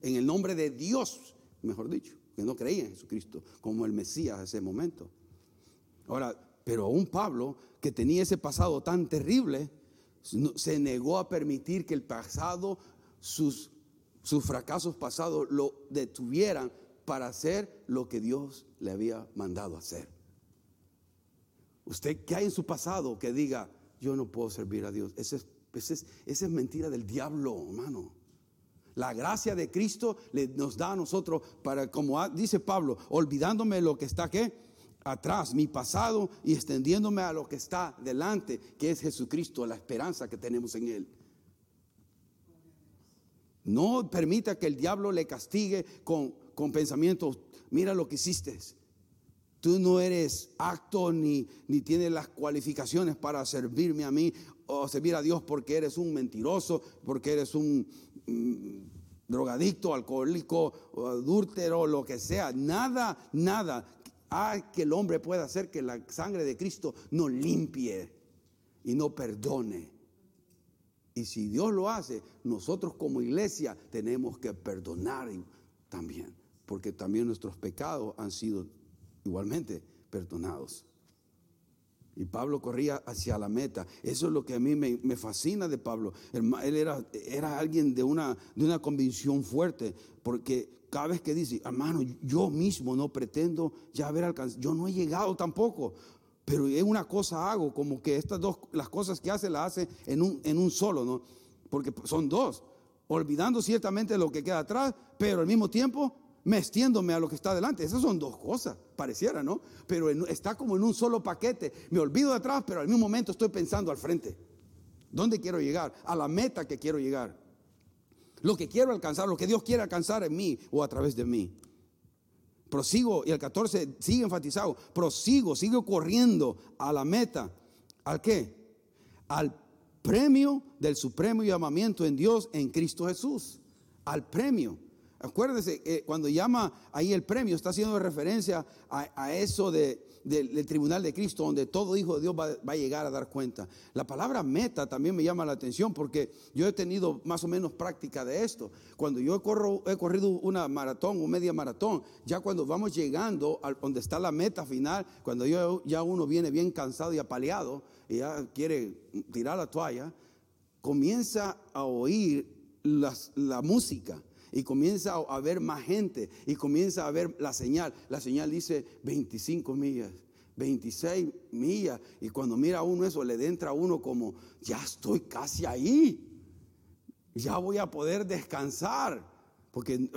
En el nombre de Dios, mejor dicho. Que no creía en Jesucristo como el Mesías en ese momento. Ahora, pero aún Pablo, que tenía ese pasado tan terrible, se negó a permitir que el pasado, sus, sus fracasos pasados, lo detuvieran para hacer lo que Dios le había mandado hacer. Usted, ¿qué hay en su pasado que diga, yo no puedo servir a Dios? Esa es, es, mentira del diablo, hermano. La gracia de Cristo nos da a nosotros para, como dice Pablo, olvidándome lo que está aquí atrás, mi pasado, y extendiéndome a lo que está delante, que es Jesucristo, la esperanza que tenemos en Él. No permita que el diablo le castigue con, con pensamientos mira lo que hiciste. Tú no eres acto ni, ni tienes las cualificaciones para servirme a mí o servir a Dios porque eres un mentiroso, porque eres un mm, drogadicto, alcohólico, adúltero, lo que sea. Nada, nada hay que el hombre pueda hacer que la sangre de Cristo no limpie y no perdone. Y si Dios lo hace, nosotros como iglesia tenemos que perdonar también, porque también nuestros pecados han sido igualmente perdonados. Y Pablo corría hacia la meta. Eso es lo que a mí me, fascina de Pablo. Él, era, era, alguien de una, de una convicción fuerte, porque cada vez que dice, hermano, yo mismo no pretendo ya haber alcanzado, yo no he llegado tampoco, pero en una cosa hago, como que estas dos, las cosas que hace, las hace en un, en un solo, ¿no? Porque son dos, olvidando ciertamente lo que queda atrás, pero al mismo tiempo mestiéndome a lo que está adelante. Esas son dos cosas, pareciera, ¿no? Pero está como en un solo paquete. Me olvido de atrás, pero al mismo momento estoy pensando al frente. ¿Dónde quiero llegar? A la meta que quiero llegar. Lo que quiero alcanzar, lo que Dios quiere alcanzar en mí o a través de mí. Prosigo, y el 14 sigue enfatizado, prosigo, sigo corriendo a la meta. ¿Al qué? Al premio del supremo llamamiento en Dios en Cristo Jesús. Al premio. Acuérdese, eh, cuando llama ahí el premio, está haciendo referencia a, eso del tribunal de Cristo, donde todo hijo de Dios va, a llegar a dar cuenta. La palabra meta también me llama la atención porque yo he tenido más o menos práctica de esto. Cuando yo he, corrido una maratón o media maratón, ya cuando vamos llegando a donde está la meta final, cuando yo, ya uno viene bien cansado y apaleado y ya quiere tirar la toalla, comienza a oír la música y comienza a ver más gente y comienza a ver la señal. La señal dice 25 millas, 26 millas. Y cuando mira uno eso, le entra a uno como, ya estoy casi ahí. Ya voy a poder descansar. Porque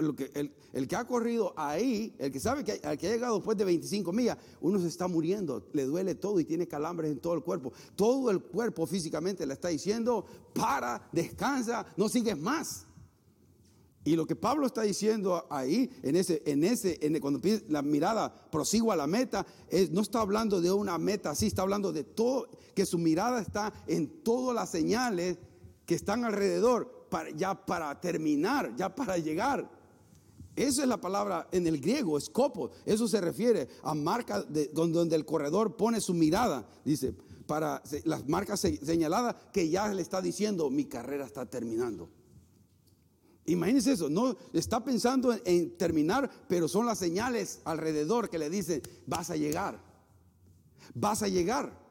el, que ha corrido ahí, el que sabe que, el que ha llegado después de 25 millas, uno se está muriendo, le duele todo y tiene calambres en todo el cuerpo. Todo el cuerpo físicamente le está diciendo, para, descansa, no sigues más. Y lo que Pablo está diciendo ahí, en ese, en ese, en cuando la mirada prosigo a la meta, es, no está hablando de una meta así, está hablando de todo, que su mirada está en todas las señales que están alrededor, para, ya para terminar, ya para llegar. Esa es la palabra en el griego, escopo. Eso se refiere a marca de, donde el corredor pone su mirada, dice, para las marcas señaladas que ya le está diciendo, mi carrera está terminando. Imagínense eso, no está pensando en, terminar, pero son las señales alrededor que le dicen, vas a llegar, vas a llegar.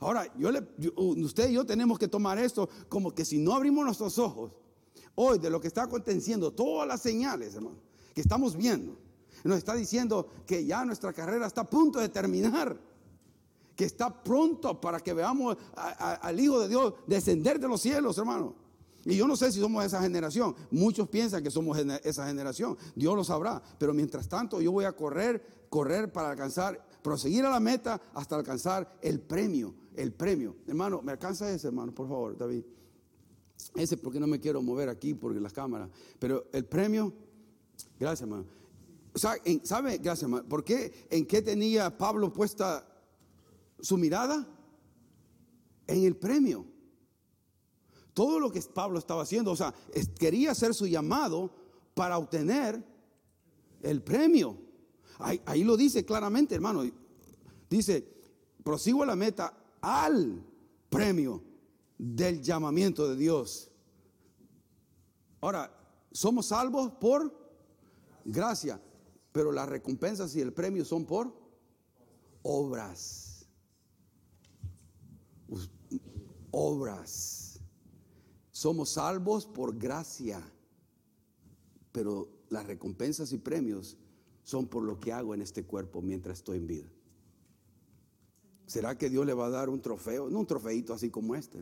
Ahora, yo usted y yo tenemos que tomar esto como que si no abrimos nuestros ojos, hoy de lo que está aconteciendo, todas las señales, hermano, que estamos viendo, nos está diciendo que ya nuestra carrera está a punto de terminar, que está pronto para que veamos al Hijo de Dios descender de los cielos, hermano. Y yo no sé si somos esa generación. Muchos piensan que somos esa generación. Dios lo sabrá. Pero mientras tanto yo voy a correr, correr para alcanzar, proseguir a la meta hasta alcanzar el premio. El premio. Hermano, ¿me alcanza ese, hermano? Por favor, David. Ese porque no me quiero mover aquí porque las cámaras. Pero el premio, gracias, hermano. ¿Sabe? Gracias, hermano. ¿Por qué? ¿En qué tenía Pablo puesta su mirada? En el premio. Todo lo que Pablo estaba haciendo, o sea, quería hacer su llamado para obtener el premio. Ahí, lo dice claramente, hermano. Dice, prosigo a la meta al premio del llamamiento de Dios. Ahora, somos salvos por gracia, pero las recompensas y el premio son por obras. Obras. Somos salvos por gracia, pero las recompensas y premios son por lo que hago en este cuerpo mientras estoy en vida. ¿Será que Dios le va a dar un trofeo? No un trofeito así como este,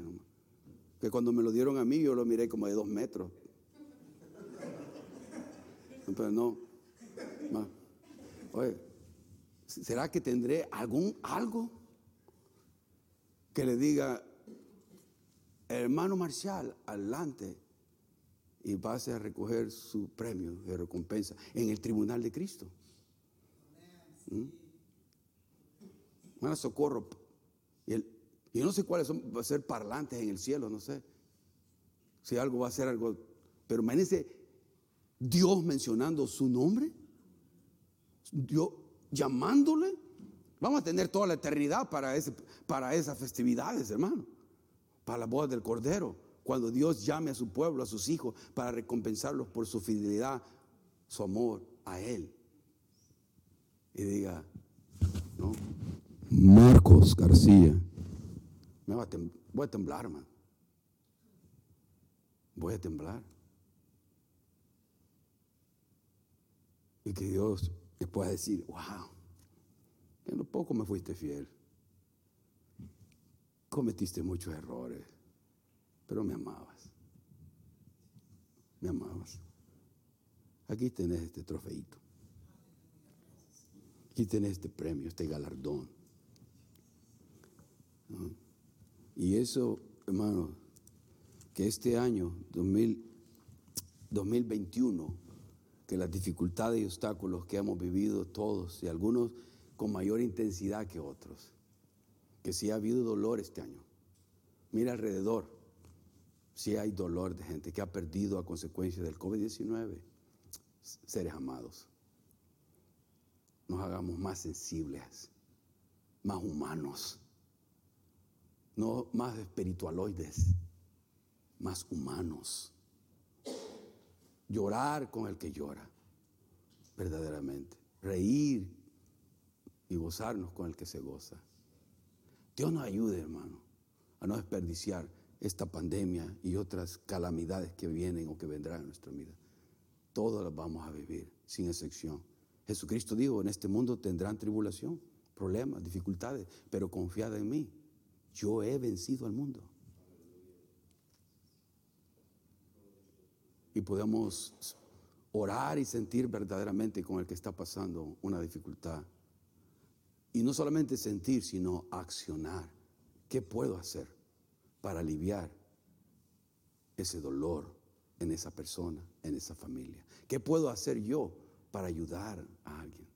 que cuando me lo dieron a mí yo lo miré como de dos metros. Pero no. Oye, ¿será que tendré algún algo que le diga, hermano Marcial, adelante y pase a recoger su premio de recompensa en el tribunal de Cristo. ¿Mm? Socorro. Y no sé cuáles son, va a ser parlantes en el cielo, no sé. Si algo va a ser algo. Pero imagínense Dios mencionando su nombre. Dios llamándole. Vamos a tener toda la eternidad para, ese, para esas festividades, hermano. Para la boda del Cordero. Cuando Dios llame a su pueblo, a sus hijos, para recompensarlos por su fidelidad, su amor a Él. Y diga, ¿no? Marcos García. Me va a voy a temblar, hermano. Voy a temblar. Y que Dios le pueda decir, wow, en lo poco me fuiste fiel. Cometiste muchos errores, pero me amabas. Me amabas. Aquí tenés este trofeito. Aquí tenés este premio, este galardón. Y eso, hermano, que este año 2021, que las dificultades y obstáculos que hemos vivido todos, y algunos con mayor intensidad que otros, que sí ha habido dolor este año. Mira alrededor, sí hay dolor de gente que ha perdido a consecuencia del COVID-19 seres amados. Nos hagamos más sensibles, más humanos, no más espiritualoides, más humanos. Llorar con el que llora, verdaderamente. Reír y gozarnos con el que se goza. Dios nos ayude, hermano, a no desperdiciar esta pandemia y otras calamidades que vienen o que vendrán en nuestra vida. Todas las vamos a vivir, sin excepción. Jesucristo dijo, en este mundo tendrán tribulación, problemas, dificultades, pero confiad en mí. Yo he vencido al mundo. Y podemos orar y sentir verdaderamente con el que está pasando una dificultad. Y no solamente sentir, sino accionar. ¿Qué puedo hacer para aliviar ese dolor, en esa persona, en esa familia? ¿Qué puedo hacer yo para ayudar a alguien?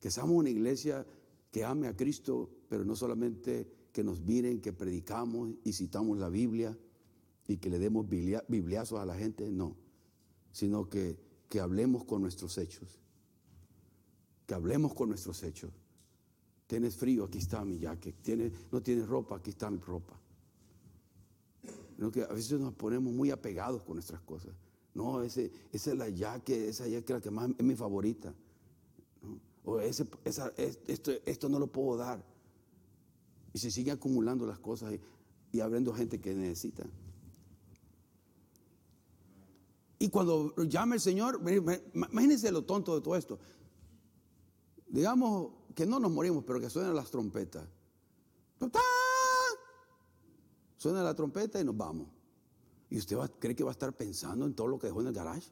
Que seamos una iglesia que ame a Cristo, pero no solamente que nos miren, que predicamos y citamos la Biblia y que le demos bibliazos a la gente, no, sino que, que hablemos con nuestros hechos, que hablemos con nuestros hechos. Tienes frío, aquí está mi jacket. ¿Tienes, no tienes ropa, aquí está mi ropa a veces nos ponemos muy apegados con nuestras cosas. No, ese, esa es la yaque, esa es la que más es mi favorita. O ese, esa, esto, esto no lo puedo dar. Y se sigue acumulando las cosas y, y abriendo gente que necesita. Y cuando llame el Señor, imagínense lo tonto de todo esto. Digamos que no nos morimos, pero que suenan las trompetas. Suena la trompeta y nos vamos. ¿Y usted cree que va a estar pensando en todo lo que dejó en el garage?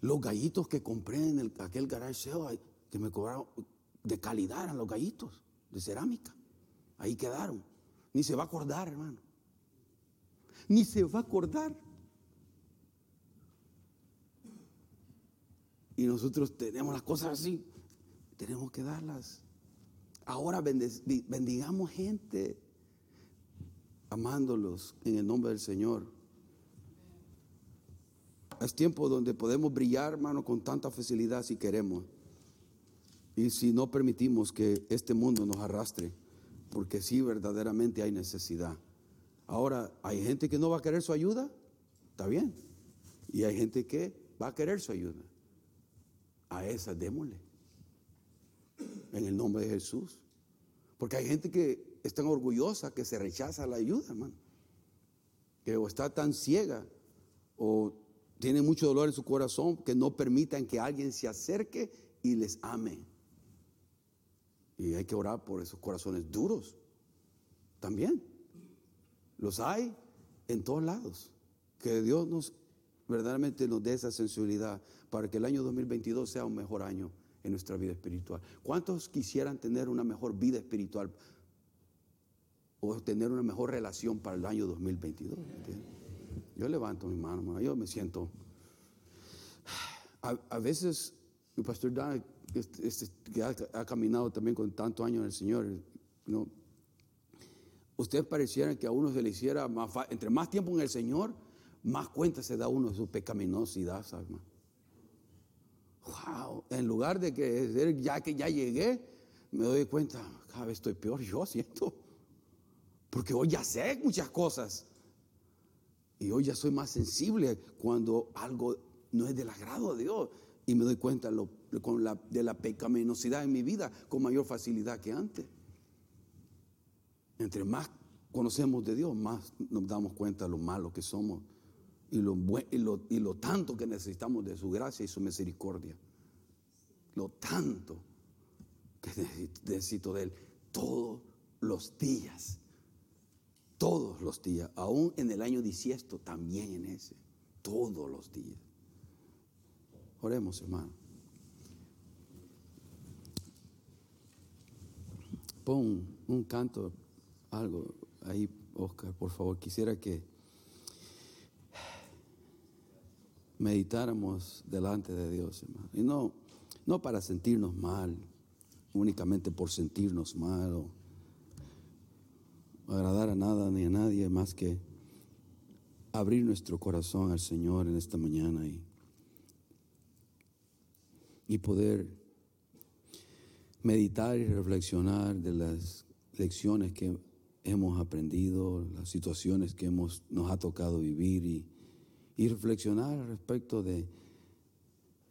Los gallitos que compré en el, aquel garage que me cobraron de calidad eran los gallitos de cerámica. Ahí quedaron. Ni se va a acordar, hermano. Ni se va a acordar. Y nosotros tenemos las cosas así. Tenemos que darlas. Ahora bendigamos gente, amándolos en el nombre del Señor. Es tiempo donde podemos brillar, hermano, con tanta facilidad si queremos. Y si no permitimos que este mundo nos arrastre, porque sí verdaderamente hay necesidad. Ahora, hay gente que no va a querer su ayuda, está bien. Y hay gente que va a querer su ayuda. A esa démosle en el nombre de Jesús. Porque hay gente que es tan orgullosa que se rechaza la ayuda, hermano. Que o está tan ciega o tiene mucho dolor en su corazón que no permitan que alguien se acerque y les ame. Y hay que orar por esos corazones duros. También. Los hay en todos lados. Que Dios nos verdaderamente nos dé esa sensibilidad para que el año 2022 sea un mejor año en nuestra vida espiritual. ¿Cuántos quisieran tener una mejor vida espiritual o tener una mejor relación para el año 2022? Yo levanto mi mano, yo me siento, A, veces, el pastor Dan, este, este, que ha, caminado también con tantos años en el Señor, ¿no? usted pareciera que a uno se le hiciera más entre más tiempo en el Señor, más cuenta se da uno de su pecaminosidad, ¿sabes? Wow, en lugar de que ya que ya llegué, me doy cuenta, cada vez estoy peor yo siento. Porque hoy ya sé muchas cosas. Y hoy ya soy más sensible cuando algo no es del agrado de Dios. Y me doy cuenta con la, de la pecaminosidad en mi vida con mayor facilidad que antes. Entre más conocemos de Dios, más nos damos cuenta de lo malo que somos y lo, y lo, y lo tanto que necesitamos de su gracia y su misericordia. Lo tanto que necesito de Él todos los días. Todos los días, aún en el año disiesto, también en ese, todos los días. Oremos, hermano. Pon un canto, algo ahí, Oscar, por favor. Quisiera que meditáramos delante de Dios, hermano. Y no, no para sentirnos mal, únicamente por sentirnos mal o agradar a nada ni a nadie más que abrir nuestro corazón al Señor en esta mañana y, y poder meditar y reflexionar de las lecciones que hemos aprendido, las situaciones que hemos, nos ha tocado vivir y, y reflexionar respecto de,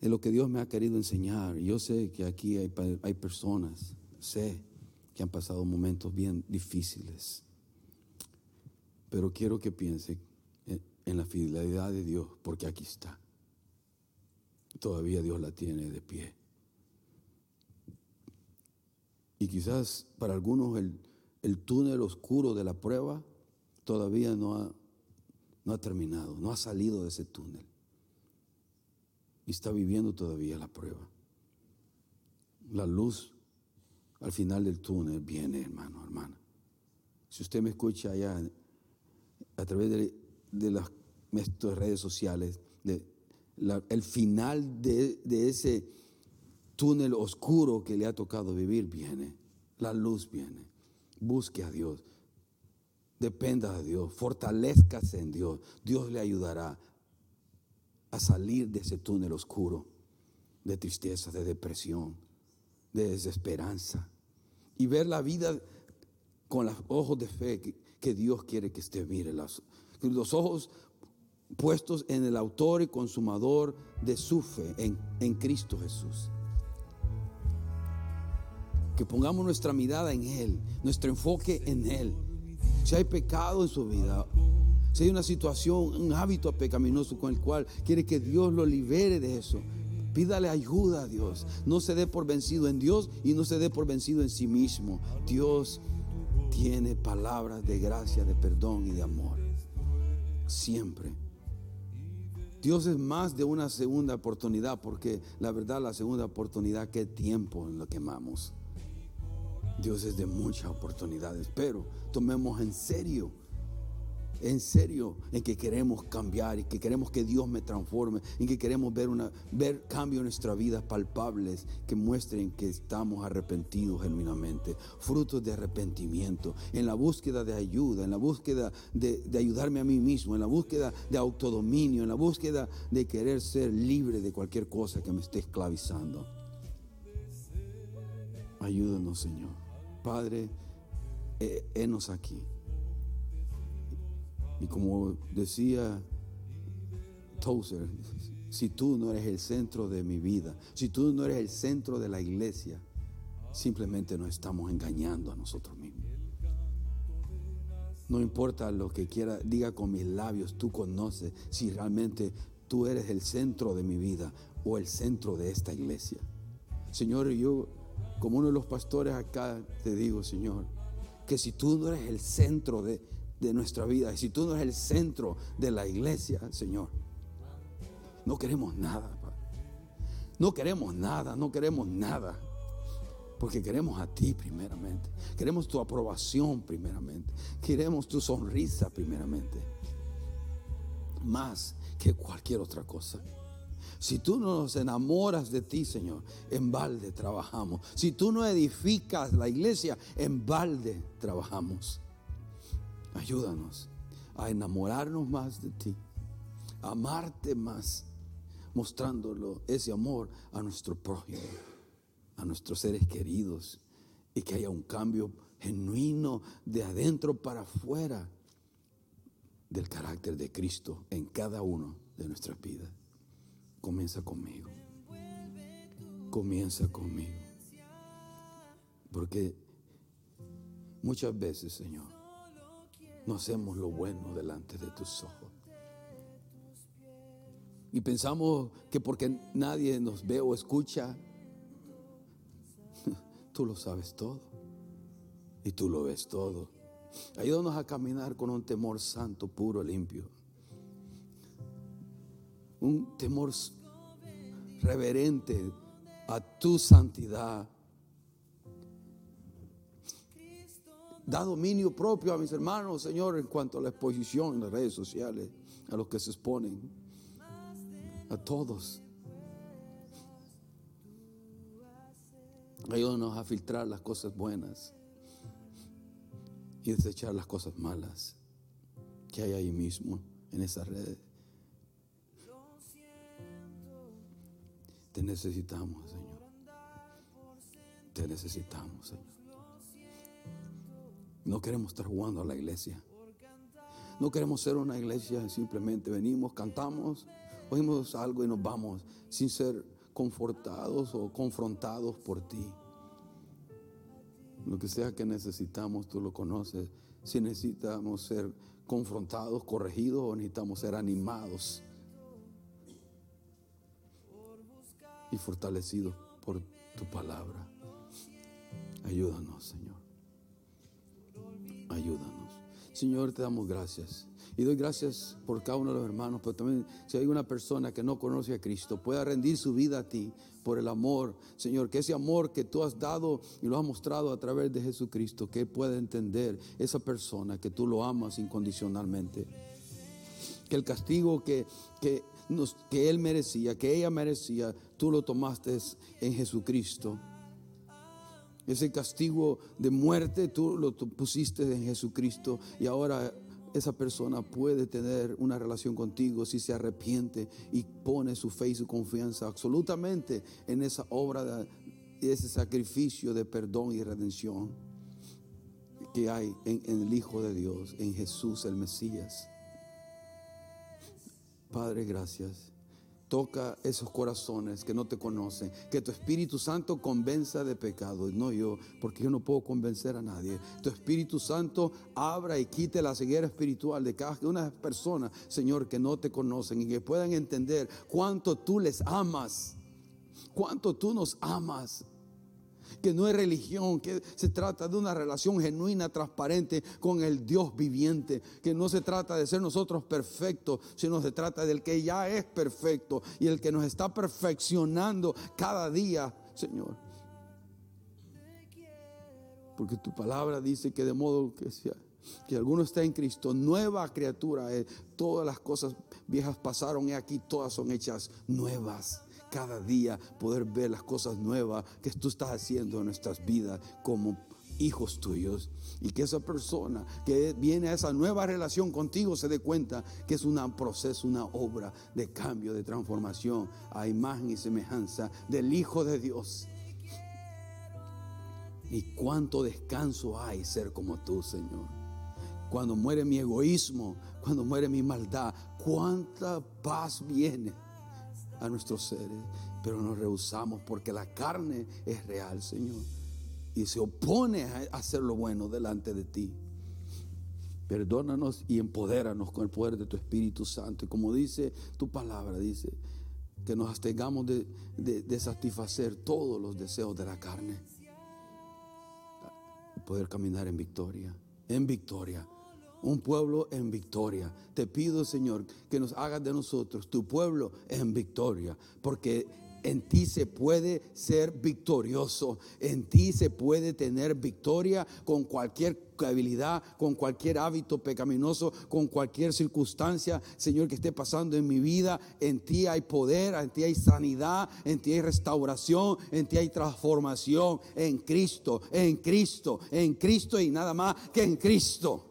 de, lo que Dios me ha querido enseñar. Yo sé que aquí hay, hay personas, sé que han pasado momentos bien difíciles pero quiero que piense en la fidelidad de Dios, porque aquí está. Todavía Dios la tiene de pie. Y quizás para algunos el, túnel oscuro de la prueba todavía no ha, no ha terminado, no ha salido de ese túnel. Y está viviendo todavía la prueba. La luz al final del túnel viene, hermano, hermana. Si usted me escucha allá a través de, las redes sociales, de el final de, ese túnel oscuro que le ha tocado vivir viene, la luz viene. Busque a Dios, dependa de Dios, fortalezcase en Dios. Dios le ayudará a salir de ese túnel oscuro de tristeza, de depresión, de desesperanza y ver la vida con los ojos de fe que Dios quiere que usted mire. Los, los ojos puestos en el autor y consumador de su fe, en, en Cristo Jesús. Que pongamos nuestra mirada en Él, nuestro enfoque en Él. Si hay pecado en su vida, si hay una situación, un hábito pecaminoso con el cual quiere que Dios lo libere de eso, pídale ayuda a Dios. No se dé por vencido en Dios y no se dé por vencido en sí mismo. Dios tiene palabras de gracia, de perdón y de amor. Siempre. Dios es más de una segunda oportunidad, porque la verdad la segunda oportunidad, qué tiempo en lo que amamos. Dios es de muchas oportunidades, pero tomemos en serio en serio en que queremos cambiar y que queremos que Dios me transforme, en que queremos ver, una, ver cambio en nuestra vida palpables que muestren que estamos arrepentidos genuinamente, frutos de arrepentimiento, en la búsqueda de ayuda, en la búsqueda de, de ayudarme a mí mismo, en la búsqueda de autodominio, en la búsqueda de querer ser libre de cualquier cosa que me esté esclavizando. Ayúdanos, Señor. Padre, henos aquí. Y como decía Tozer, si tú no eres el centro de mi vida, si tú no eres el centro de la iglesia, simplemente nos estamos engañando a nosotros mismos. No importa lo que quiera, diga con mis labios, tú conoces si realmente tú eres el centro de mi vida o el centro de esta iglesia. Señor, yo como uno de los pastores acá te digo, Señor, que si tú no eres el centro de, de nuestra vida. Si tú no eres el centro de la iglesia, Señor, no queremos nada. No queremos nada, no queremos nada. Porque queremos a ti primeramente. Queremos tu aprobación primeramente. Queremos tu sonrisa primeramente. Más que cualquier otra cosa. Si tú no nos enamoras de ti, Señor, en balde trabajamos. Si tú no edificas la iglesia, en balde trabajamos. Ayúdanos a enamorarnos más de ti, a amarte más, mostrándolo ese amor a nuestro prójimo, a nuestros seres queridos, y que haya un cambio genuino de adentro para afuera del carácter de Cristo en cada uno de nuestras vidas. Comienza conmigo. Comienza conmigo. Porque muchas veces, Señor, no hacemos lo bueno delante de tus ojos. Y pensamos que porque nadie nos ve o escucha, tú lo sabes todo. Y tú lo ves todo. Ayúdanos a caminar con un temor santo, puro, limpio un temor reverente a tu santidad. Da dominio propio a mis hermanos, Señor, en cuanto a la exposición en las redes sociales, a los que se exponen, a todos. Ayúdanos a filtrar las cosas buenas y desechar las cosas malas que hay ahí mismo en esas redes. Te necesitamos, Señor. Te necesitamos, Señor. No queremos estar jugando a la iglesia. No queremos ser una iglesia, simplemente venimos, cantamos, oímos algo y nos vamos sin ser confortados o confrontados por ti. Lo que sea que necesitamos, tú lo conoces. Si necesitamos ser confrontados, corregidos o necesitamos ser animados y fortalecidos por tu palabra. Ayúdanos, Señor. Ayúdanos. Señor, te damos gracias. Y doy gracias por cada uno de los hermanos, pero también si hay una persona que no conoce a Cristo, pueda rendir su vida a ti por el amor, Señor, que ese amor que tú has dado y lo has mostrado a través de Jesucristo, que pueda entender esa persona que tú lo amas incondicionalmente. Que el castigo que, que que él merecía, que ella merecía, tú lo tomaste en Jesucristo. Ese castigo de muerte tú lo pusiste en Jesucristo y ahora esa persona puede tener una relación contigo si se arrepiente y pone su fe y su confianza absolutamente en esa obra de ese sacrificio de perdón y redención que hay en el Hijo de Dios, en Jesús el Mesías. Padre, gracias. Toca esos corazones que no te conocen. Que tu Espíritu Santo convenza de pecado. No yo, porque yo no puedo convencer a nadie. Tu Espíritu Santo abra y quite la ceguera espiritual de cada una persona, Señor, que no te conocen y que puedan entender cuánto tú les amas. Cuánto tú nos amas que no es religión, que se trata de una relación genuina, transparente con el Dios viviente, que no se trata de ser nosotros perfectos, sino se trata del que ya es perfecto y el que nos está perfeccionando cada día, Señor. Porque tu palabra dice que de modo que sea que alguno está en Cristo, nueva criatura. Todas las cosas viejas pasaron y aquí todas son hechas nuevas cada día poder ver las cosas nuevas que tú estás haciendo en nuestras vidas como hijos tuyos y que esa persona que viene a esa nueva relación contigo se dé cuenta que es un proceso, una obra de cambio, de transformación a imagen y semejanza del Hijo de Dios. Y cuánto descanso hay ser como tú, Señor. Cuando muere mi egoísmo, cuando muere mi maldad, cuánta paz viene a nuestros seres, pero nos rehusamos porque la carne es real, Señor, y se opone a hacer lo bueno delante de ti. Perdónanos y empodéranos con el poder de tu Espíritu Santo. Y como dice tu palabra, dice que nos abstengamos de, de satisfacer todos los deseos de la carne. Poder caminar en victoria, en victoria un pueblo en victoria. Te pido, Señor, que nos hagas de nosotros tu pueblo en victoria, porque en ti se puede ser victorioso, en ti se puede tener victoria con cualquier habilidad, con cualquier hábito pecaminoso, con cualquier circunstancia, Señor, que esté pasando en mi vida. En ti hay poder, en ti hay sanidad, en ti hay restauración, en ti hay transformación, en Cristo, en Cristo, en Cristo y nada más que en Cristo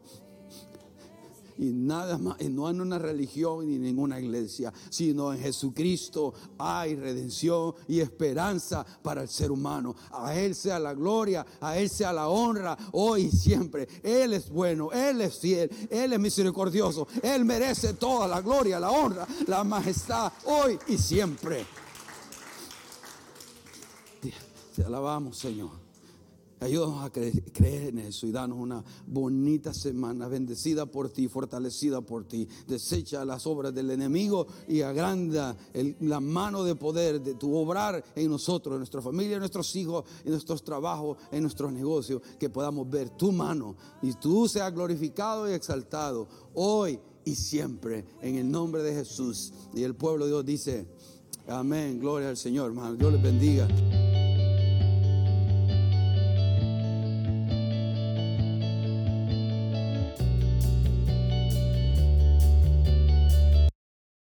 y nada más, no en una religión ni ninguna iglesia, sino en Jesucristo hay redención y esperanza para el ser humano. A Él sea la gloria, a Él sea la honra, hoy y siempre. Él es bueno, Él es fiel, Él es misericordioso, Él merece toda la gloria, la honra, la majestad, hoy y siempre. Te alabamos, Señor. Ayúdanos a creer en eso y danos una bonita semana, bendecida por ti, fortalecida por ti. Desecha las obras del enemigo y agranda la mano de poder de tu obrar en nosotros, en nuestra familia, en nuestros hijos, en nuestros trabajos, en nuestros negocios. Que podamos ver tu mano y tú seas glorificado y exaltado hoy y siempre en el nombre de Jesús. Y el pueblo de Dios dice, amén, gloria al Señor. Dios les bendiga.